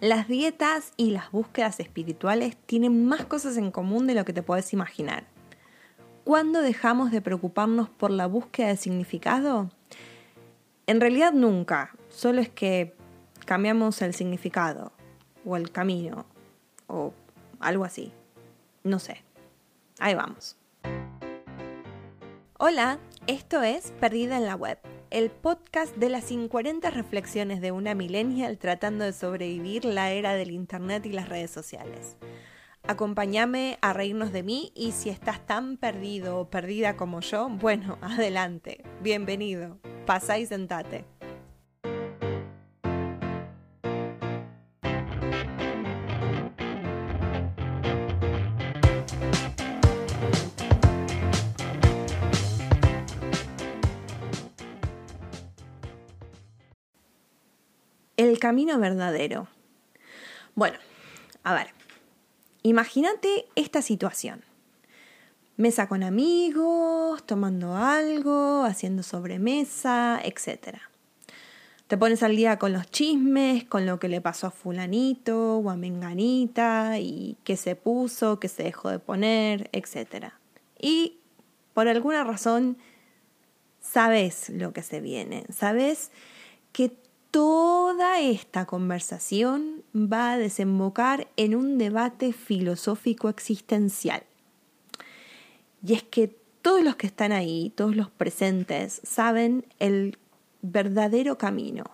Las dietas y las búsquedas espirituales tienen más cosas en común de lo que te puedes imaginar. ¿Cuándo dejamos de preocuparnos por la búsqueda de significado? En realidad nunca, solo es que cambiamos el significado o el camino o algo así. No sé. Ahí vamos. Hola, esto es Perdida en la Web el podcast de las 50 reflexiones de una millennial tratando de sobrevivir la era del Internet y las redes sociales. Acompáñame a reírnos de mí y si estás tan perdido o perdida como yo, bueno, adelante, bienvenido, pasá y sentate. El camino verdadero. Bueno, a ver, imagínate esta situación. Mesa con amigos, tomando algo, haciendo sobremesa, etc. Te pones al día con los chismes, con lo que le pasó a fulanito o a menganita y qué se puso, qué se dejó de poner, etc. Y por alguna razón sabes lo que se viene, sabes que toda esta conversación va a desembocar en un debate filosófico existencial. Y es que todos los que están ahí, todos los presentes, saben el verdadero camino.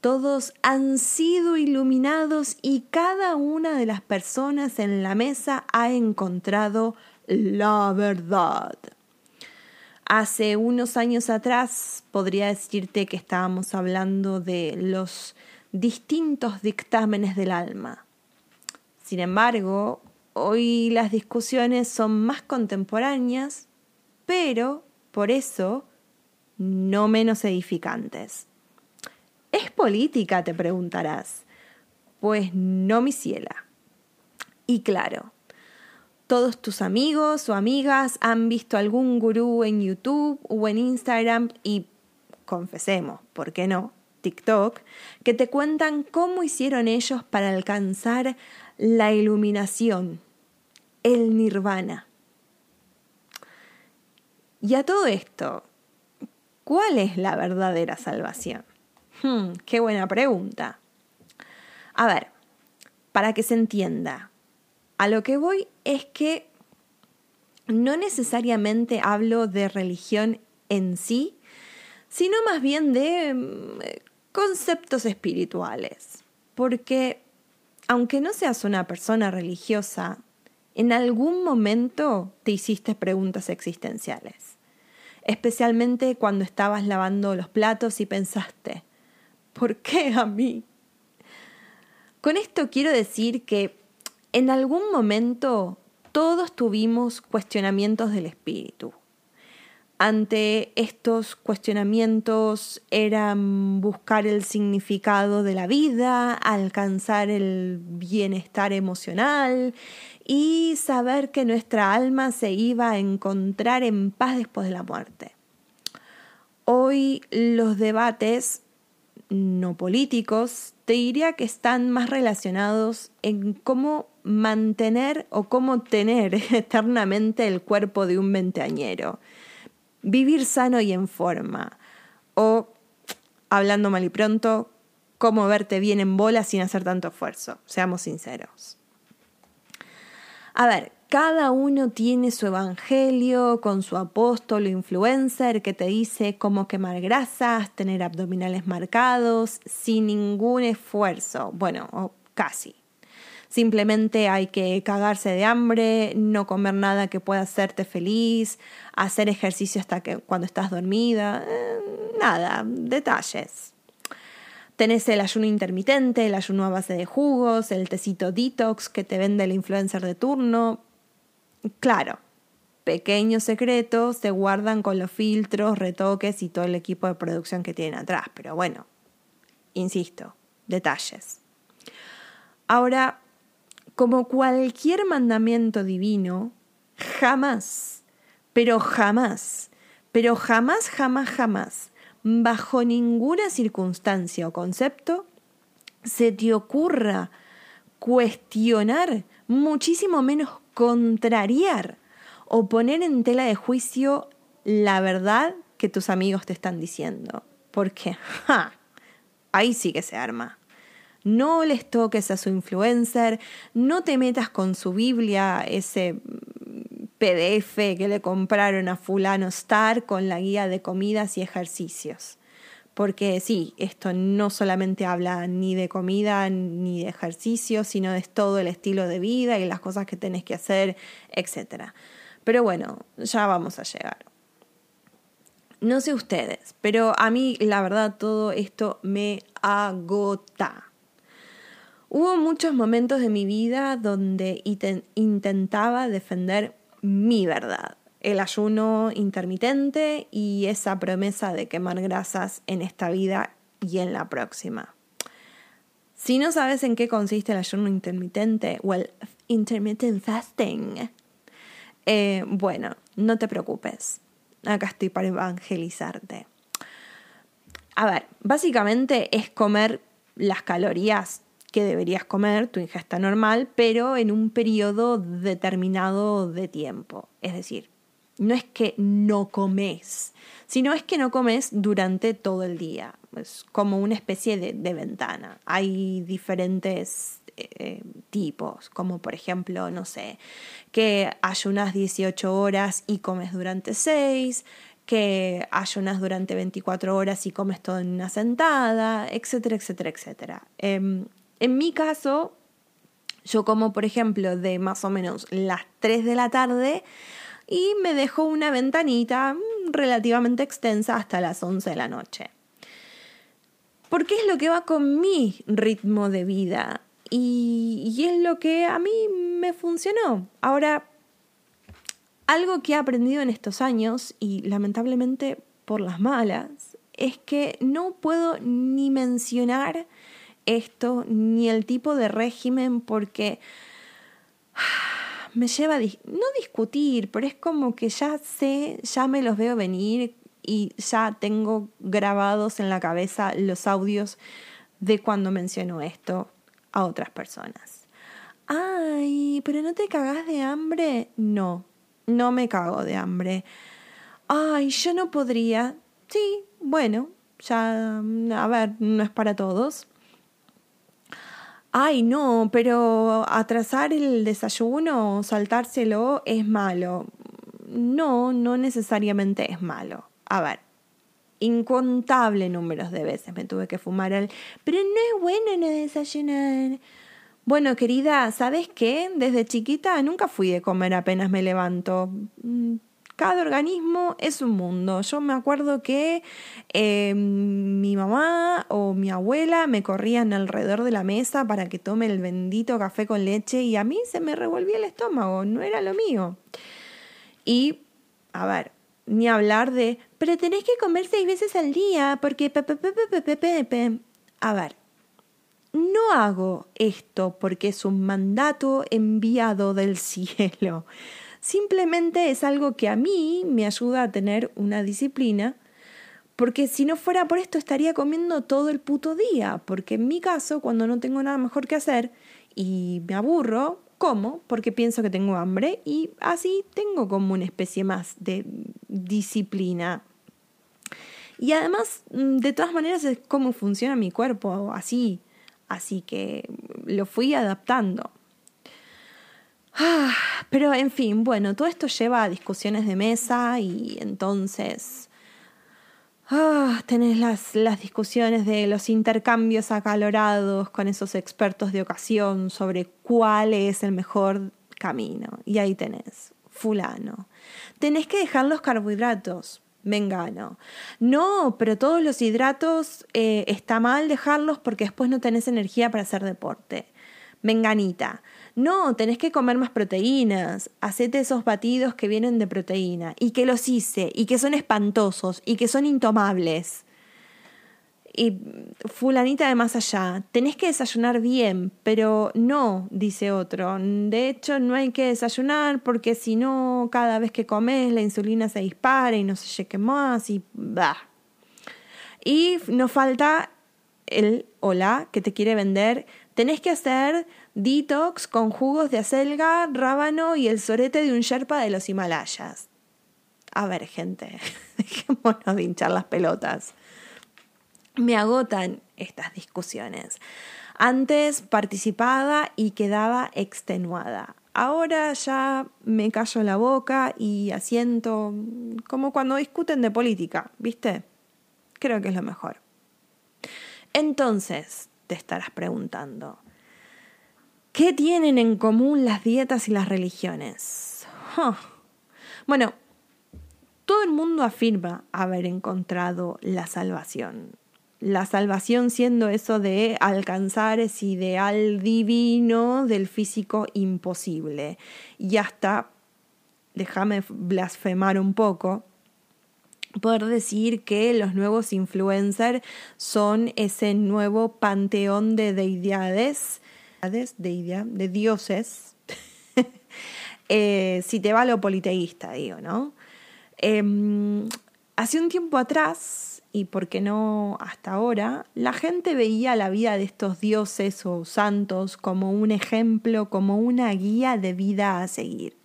Todos han sido iluminados y cada una de las personas en la mesa ha encontrado la verdad. Hace unos años atrás podría decirte que estábamos hablando de los distintos dictámenes del alma. Sin embargo, hoy las discusiones son más contemporáneas, pero por eso no menos edificantes. ¿Es política? te preguntarás. Pues no, mi ciela. Y claro, todos tus amigos o amigas han visto algún gurú en YouTube o en Instagram y, confesemos, ¿por qué no? TikTok, que te cuentan cómo hicieron ellos para alcanzar la iluminación, el nirvana. Y a todo esto, ¿cuál es la verdadera salvación? Hmm, qué buena pregunta. A ver, para que se entienda, a lo que voy es que no necesariamente hablo de religión en sí, sino más bien de mm, conceptos espirituales. Porque aunque no seas una persona religiosa, en algún momento te hiciste preguntas existenciales. Especialmente cuando estabas lavando los platos y pensaste, ¿por qué a mí? Con esto quiero decir que en algún momento todos tuvimos cuestionamientos del espíritu. Ante estos cuestionamientos eran buscar el significado de la vida, alcanzar el bienestar emocional y saber que nuestra alma se iba a encontrar en paz después de la muerte. Hoy los debates no políticos te diría que están más relacionados en cómo mantener o cómo tener eternamente el cuerpo de un veinteañero. Vivir sano y en forma. O, hablando mal y pronto, cómo verte bien en bola sin hacer tanto esfuerzo. Seamos sinceros. A ver, cada uno tiene su evangelio con su apóstol o influencer que te dice cómo quemar grasas, tener abdominales marcados, sin ningún esfuerzo. Bueno, o casi. Simplemente hay que cagarse de hambre, no comer nada que pueda hacerte feliz, hacer ejercicio hasta que cuando estás dormida, eh, nada, detalles. Tenés el ayuno intermitente, el ayuno a base de jugos, el tecito detox que te vende el influencer de turno. Claro, pequeños secretos se guardan con los filtros, retoques y todo el equipo de producción que tienen atrás. Pero bueno, insisto, detalles. Ahora, como cualquier mandamiento divino, jamás, pero jamás, pero jamás, jamás, jamás, bajo ninguna circunstancia o concepto, se te ocurra cuestionar, muchísimo menos contrariar o poner en tela de juicio la verdad que tus amigos te están diciendo. Porque, ahí sí que se arma. No les toques a su influencer, no te metas con su Biblia, ese PDF que le compraron a fulano Star con la guía de comidas y ejercicios. Porque sí, esto no solamente habla ni de comida ni de ejercicio, sino de todo el estilo de vida y las cosas que tenés que hacer, etc. Pero bueno, ya vamos a llegar. No sé ustedes, pero a mí la verdad todo esto me agota. Hubo muchos momentos de mi vida donde intentaba defender mi verdad, el ayuno intermitente y esa promesa de quemar grasas en esta vida y en la próxima. Si no sabes en qué consiste el ayuno intermitente o el intermittent fasting, eh, bueno, no te preocupes. Acá estoy para evangelizarte. A ver, básicamente es comer las calorías que deberías comer, tu ingesta normal, pero en un periodo determinado de tiempo. Es decir, no es que no comes, sino es que no comes durante todo el día. Es como una especie de, ventana. Hay diferentes eh, tipos, como por ejemplo, no sé, que ayunas 18 horas y comes durante 6, que ayunas durante 24 horas y comes todo en una sentada, etcétera, etcétera, etcétera. Em, en mi caso, yo como por ejemplo de más o menos las 3 de la tarde y me dejo una ventanita mm, relativamente extensa hasta las 11 de la noche. Porque es lo que va con mi ritmo de vida y, y es lo que a mí me funcionó. Ahora, algo que he aprendido en estos años y lamentablemente por las malas es que no puedo ni mencionar esto ni el tipo de régimen porque me lleva a no discutir, pero es como que ya sé, ya me los veo venir y ya tengo grabados en la cabeza los audios de cuando menciono esto a otras personas. Ay, pero no te cagas de hambre. No, no me cago de hambre. Ay, yo no podría. Sí, bueno, ya, a ver, no es para todos ay no, pero atrasar el desayuno o saltárselo es malo. No, no necesariamente es malo. A ver, incontable números de veces me tuve que fumar el, pero no es bueno no desayunar. Bueno, querida, ¿sabes qué? Desde chiquita nunca fui de comer apenas me levanto. Cada organismo es un mundo. Yo me acuerdo que eh, mi mamá o mi abuela me corrían alrededor de la mesa para que tome el bendito café con leche y a mí se me revolvía el estómago, no era lo mío. Y, a ver, ni hablar de, pero tenés que comer seis veces al día porque... A ver, no hago esto porque es un mandato enviado del cielo. Simplemente es algo que a mí me ayuda a tener una disciplina, porque si no fuera por esto estaría comiendo todo el puto día, porque en mi caso, cuando no tengo nada mejor que hacer y me aburro, como porque pienso que tengo hambre y así tengo como una especie más de disciplina. Y además, mm, de todas maneras, es cómo funciona mi cuerpo, así. Así que lo fui adaptando. Ah, pero en fin, bueno, todo esto lleva a discusiones de mesa y entonces ah, tenés las, las discusiones de los intercambios acalorados con esos expertos de ocasión sobre cuál es el mejor camino. Y ahí tenés, fulano. Tenés que dejar los carbohidratos. Vengano. No, pero todos los hidratos eh, está mal dejarlos porque después no tenés energía para hacer deporte. Menganita. No, tenés que comer más proteínas. Hacete esos batidos que vienen de proteína y que los hice y que son espantosos y que son intomables. Y fulanita de más allá, tenés que desayunar bien, pero no, dice otro. De hecho, no hay que desayunar porque si no, cada vez que comes la insulina se dispara y no se qué más y bah. Y nos falta el o la que te quiere vender, tenés que hacer detox con jugos de acelga, rábano y el sorete de un sherpa de los Himalayas. A ver, gente, dejémonos de hinchar las pelotas. Me agotan estas discusiones. Antes participaba y quedaba extenuada. Ahora ya me callo la boca y asiento como cuando discuten de política, ¿viste? Creo que es lo mejor. Entonces, te estarás preguntando, ¿qué tienen en común las dietas y las religiones? Bueno, todo el mundo afirma haber encontrado la salvación la salvación siendo eso de alcanzar ese ideal divino del físico imposible. Y hasta, déjame blasfemar un poco, poder decir que los nuevos influencers son ese nuevo panteón de deidades, de, dioses, eh, si te va lo politeísta, digo, ¿no? Em, hace un tiempo atrás, y por qué no hasta ahora, la gente veía la vida de estos dioses o santos como un ejemplo, como una guía de vida a seguir.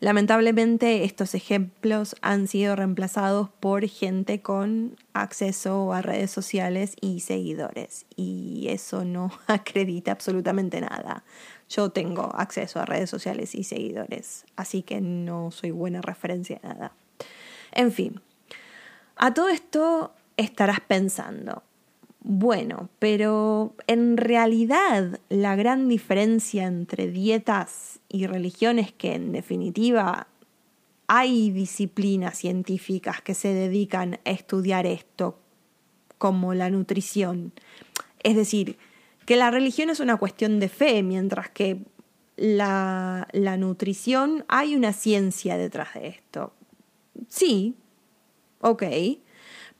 Lamentablemente estos ejemplos han sido reemplazados por gente con acceso a redes sociales y seguidores y eso no acredita absolutamente nada. Yo tengo acceso a redes sociales y seguidores, así que no soy buena referencia de nada. En fin, a todo esto estarás pensando, bueno, pero en realidad la gran diferencia entre dietas y religiones que en definitiva hay disciplinas científicas que se dedican a estudiar esto, como la nutrición. Es decir, que la religión es una cuestión de fe, mientras que la, la nutrición hay una ciencia detrás de esto. Sí, ok,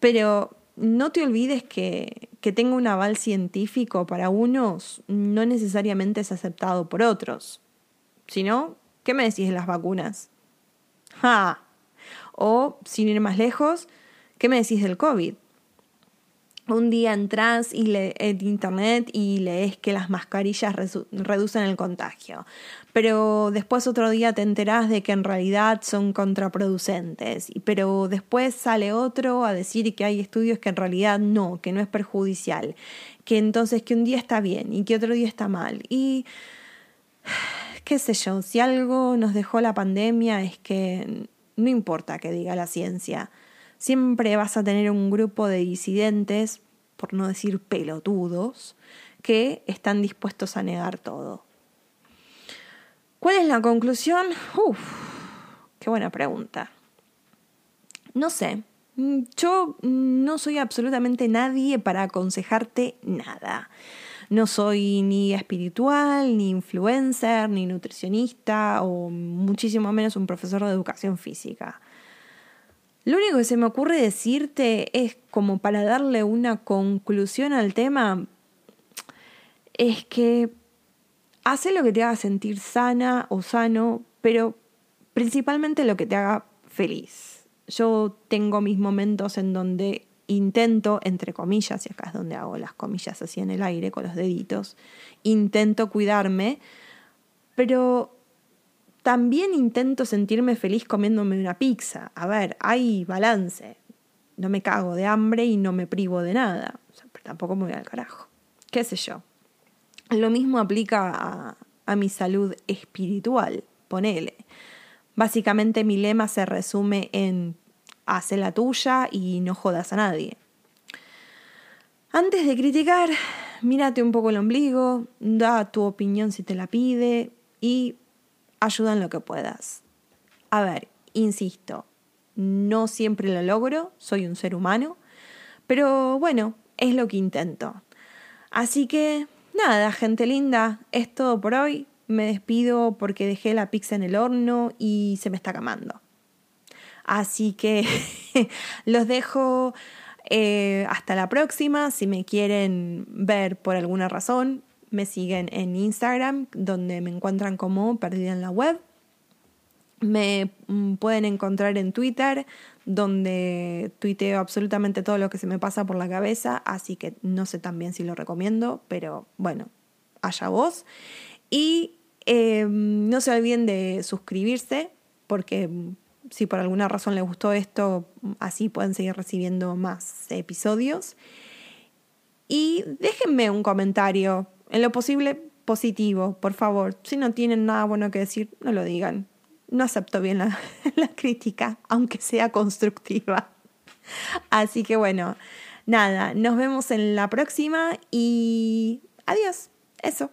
pero no te olvides que, que tenga un aval científico para unos no necesariamente es aceptado por otros. Si no, ¿qué me decís de las vacunas? O, sin ir más lejos, ¿qué me decís del COVID? Un día entras y le, en internet y lees que las mascarillas reducen el contagio, pero después otro día te enterás de que en realidad son contraproducentes, pero después sale otro a decir que hay estudios que en realidad no, que no es perjudicial, que entonces que un día está bien y que otro día está mal. Y qué sé yo, si algo nos dejó la pandemia es que no importa que diga la ciencia siempre vas a tener un grupo de disidentes, por no decir pelotudos, que están dispuestos a negar todo. ¿Cuál es la conclusión? Uf, qué buena pregunta. No sé, yo no soy absolutamente nadie para aconsejarte nada. No soy ni espiritual, ni influencer, ni nutricionista o muchísimo menos un profesor de educación física. Lo único que se me ocurre decirte es como para darle una conclusión al tema, es que hace lo que te haga sentir sana o sano, pero principalmente lo que te haga feliz. Yo tengo mis momentos en donde intento, entre comillas, y acá es donde hago las comillas así en el aire con los deditos, intento cuidarme, pero también intento sentirme feliz comiéndome una pizza. A ver, hay balance. No me cago de hambre y no me privo de nada. pero tampoco me voy al carajo. ¿Qué sé yo? Lo mismo aplica a, a mi salud espiritual. Ponele. Básicamente mi lema se resume en hace la tuya y no jodas a nadie. Antes de criticar, mírate un poco el ombligo, da tu opinión si te la pide y ayuda en lo que puedas. A ver, insisto, no siempre lo logro, soy un ser humano, pero bueno, es lo que intento. Así que, nada, gente linda, es todo por hoy. Me despido porque dejé la pizza en el horno y se me está quemando. Así que los dejo eh, hasta la próxima. Si me quieren ver por alguna razón, me siguen en Instagram, donde me encuentran como Perdida en la Web. Me mm, pueden encontrar en Twitter, donde tuiteo absolutamente todo lo que se me pasa por la cabeza, así que no sé también si lo recomiendo, pero bueno, allá vos. Y em, no se olviden de suscribirse, porque mm, si por alguna razón les gustó esto, así pueden seguir recibiendo más episodios. Y déjenme un comentario, en lo posible positivo, por favor. Si no tienen nada bueno que decir, no lo digan no acepto bien la, crítica, aunque sea constructiva. Así que bueno, nada, nos vemos en la próxima y adiós. Eso.